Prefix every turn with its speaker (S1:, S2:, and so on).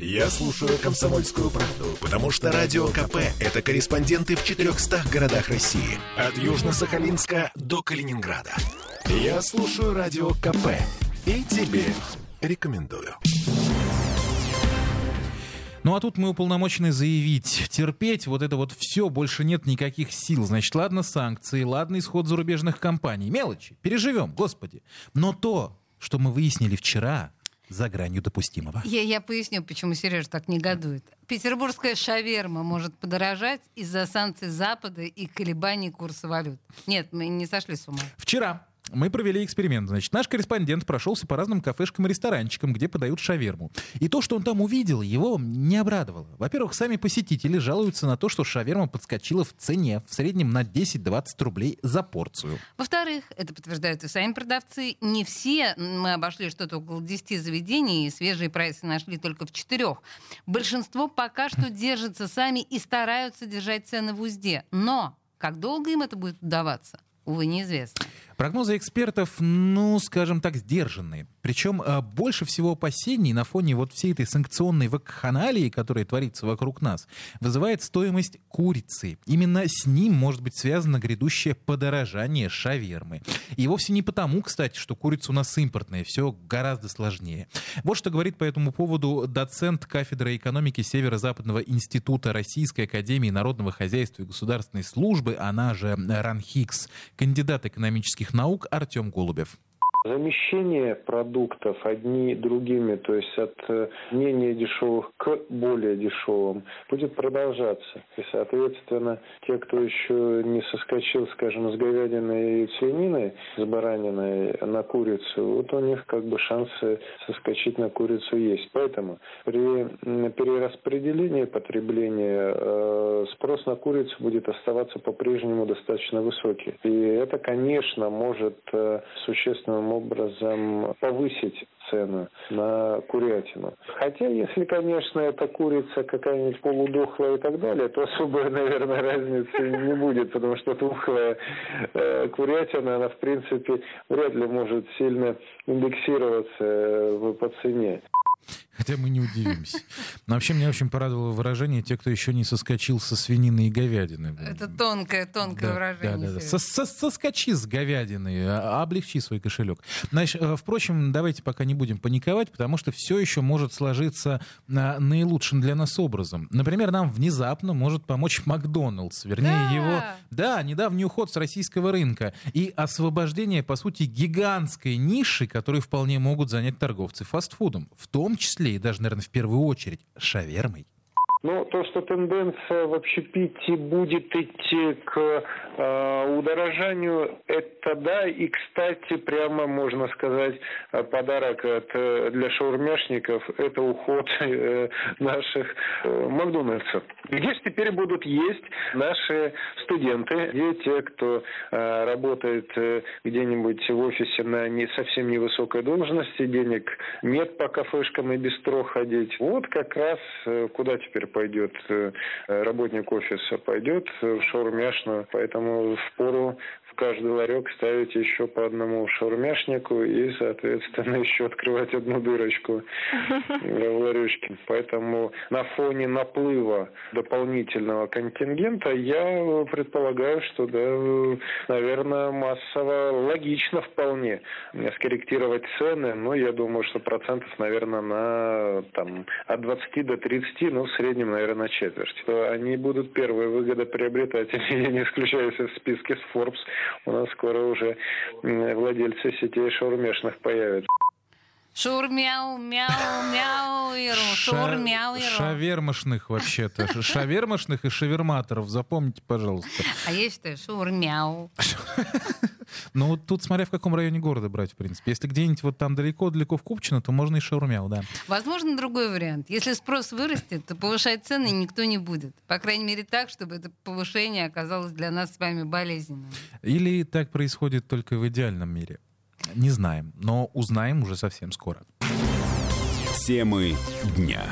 S1: Я слушаю «Комсомольскую правду», потому что «Радио КП» — это корреспонденты в 400 городах России. От Южно-Сахалинска до Калининграда. Я слушаю «Радио КП» и тебе рекомендую.
S2: Ну а тут мы уполномочены заявить, терпеть вот это вот все, больше нет никаких сил. Значит, ладно санкции, ладно исход зарубежных компаний. Мелочи, переживем, господи. Но то, что мы выяснили вчера, за гранью допустимого.
S3: Я, я поясню, почему Сережа так негодует. Петербургская шаверма может подорожать из-за санкций Запада и колебаний курса валют. Нет, мы не сошли с ума.
S2: Вчера мы провели эксперимент. Значит, наш корреспондент прошелся по разным кафешкам и ресторанчикам, где подают шаверму. И то, что он там увидел, его не обрадовало. Во-первых, сами посетители жалуются на то, что шаверма подскочила в цене в среднем на 10-20 рублей за порцию.
S3: Во-вторых, это подтверждают и сами продавцы, не все, мы обошли что-то около 10 заведений, и свежие прайсы нашли только в четырех. Большинство пока что держатся сами и стараются держать цены в узде. Но как долго им это будет удаваться? Увы, неизвестно.
S2: Прогнозы экспертов, ну, скажем так, сдержанные. Причем э, больше всего опасений на фоне вот всей этой санкционной вакханалии, которая творится вокруг нас, вызывает стоимость курицы. Именно с ним может быть связано грядущее подорожание шавермы. И вовсе не потому, кстати, что курица у нас импортная, все гораздо сложнее. Вот что говорит по этому поводу доцент кафедры экономики Северо-Западного института Российской академии народного хозяйства и государственной службы, она же РАНХИКС, кандидат экономических наук Артем Голубев.
S4: Замещение продуктов одни другими, то есть от э, менее дешевых к более дешевым, будет продолжаться. И, соответственно, те, кто еще не соскочил, скажем, с говядиной и свининой, с бараниной на курицу, вот у них как бы шансы соскочить на курицу есть. Поэтому при перераспределении потребления э, спрос на курицу будет оставаться по-прежнему достаточно высокий. И это, конечно, может э, существенным образом повысить цену на курятину. Хотя, если, конечно, эта курица какая-нибудь полудохлая и так далее, то особой, наверное, разницы не будет, потому что тухлая э, курятина, она, в принципе, вряд ли может сильно индексироваться э, по цене.
S2: Хотя мы не удивимся. Но вообще меня очень порадовало выражение «те, кто еще не соскочил со свинины и говядины».
S3: Это тонкое, тонкое да, выражение.
S2: Да, да, да. Со -со Соскочи с говядины, а, облегчи свой кошелек. Значит, э, впрочем, давайте пока не будем паниковать, потому что все еще может сложиться наилучшим для нас образом. Например, нам внезапно может помочь Макдоналдс, вернее да. его, да, недавний уход с российского рынка и освобождение, по сути, гигантской ниши, которую вполне могут занять торговцы фастфудом, в том числе и даже, наверное, в первую очередь шавермой.
S4: Ну, то, что тенденция в общепите будет идти к э, удорожанию, это да. И, кстати, прямо можно сказать, э, подарок от, э, для шаурмяшников – это уход э, наших э, Макдональдсов. Здесь теперь будут есть наши студенты, где те, кто э, работает э, где-нибудь в офисе на не совсем невысокой должности, денег нет по кафешкам и бистро ходить. Вот как раз э, куда теперь пойдет э, работник офиса, пойдет в шаурмяшную. Поэтому в пору каждый ларек ставить еще по одному шаурмяшнику и, соответственно, еще открывать одну дырочку в ларечке. Поэтому на фоне наплыва дополнительного контингента я предполагаю, что, да, наверное, массово логично вполне скорректировать цены. Но я думаю, что процентов, наверное, на там, от 20 до 30, ну, в среднем, наверное, на четверть. Они будут первые выгодоприобретатели. Я не исключаюсь из списка с Forbes у нас скоро уже владельцы сетей шаурмешных появятся.
S3: Шурмяу, мяу, мяу, иру, шурмяу, иру.
S2: Шавермашных вообще-то. Шавермашных и шаверматоров. Запомните, пожалуйста.
S3: А есть что? Шурмяу.
S2: Ну, вот тут смотря в каком районе города брать, в принципе. Если где-нибудь вот там далеко-далеко в Купчино, то можно и шаурмяу, да.
S3: Возможно, другой вариант. Если спрос вырастет, то повышать цены никто не будет. По крайней мере, так, чтобы это повышение оказалось для нас с вами болезненным.
S2: Или так происходит только в идеальном мире. Не знаем, но узнаем уже совсем скоро.
S1: Темы дня.